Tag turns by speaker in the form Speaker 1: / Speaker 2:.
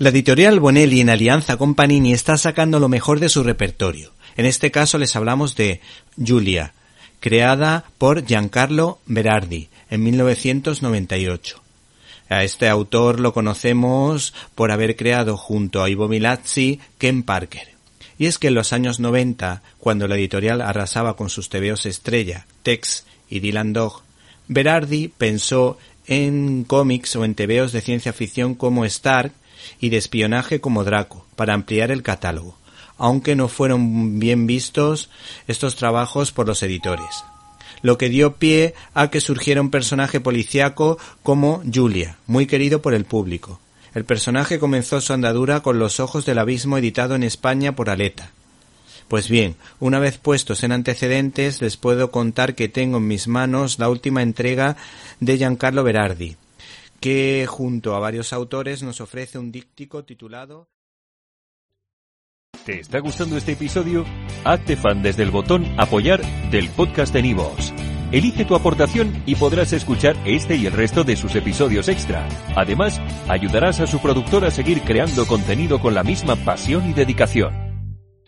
Speaker 1: La editorial Bonelli en alianza con Panini está sacando lo mejor de su repertorio. En este caso les hablamos de Julia, creada por Giancarlo Berardi en 1998. A este autor lo conocemos por haber creado junto a Ivo Milazzi Ken Parker. Y es que en los años 90, cuando la editorial arrasaba con sus tebeos estrella, Tex y Dylan Dog, Berardi pensó en cómics o en tebeos de ciencia ficción como Stark y de espionaje como Draco, para ampliar el catálogo, aunque no fueron bien vistos estos trabajos por los editores lo que dio pie a que surgiera un personaje policíaco como Julia, muy querido por el público. El personaje comenzó su andadura con Los ojos del abismo editado en España por Aleta. Pues bien, una vez puestos en antecedentes, les puedo contar que tengo en mis manos la última entrega de Giancarlo Berardi, que junto a varios autores nos ofrece un díptico titulado
Speaker 2: ¿Te está gustando este episodio? Hazte fan desde el botón apoyar del podcast de Nivos. Elige tu aportación y podrás escuchar este y el resto de sus episodios extra. Además, ayudarás a su productor a seguir creando contenido con la misma pasión y dedicación.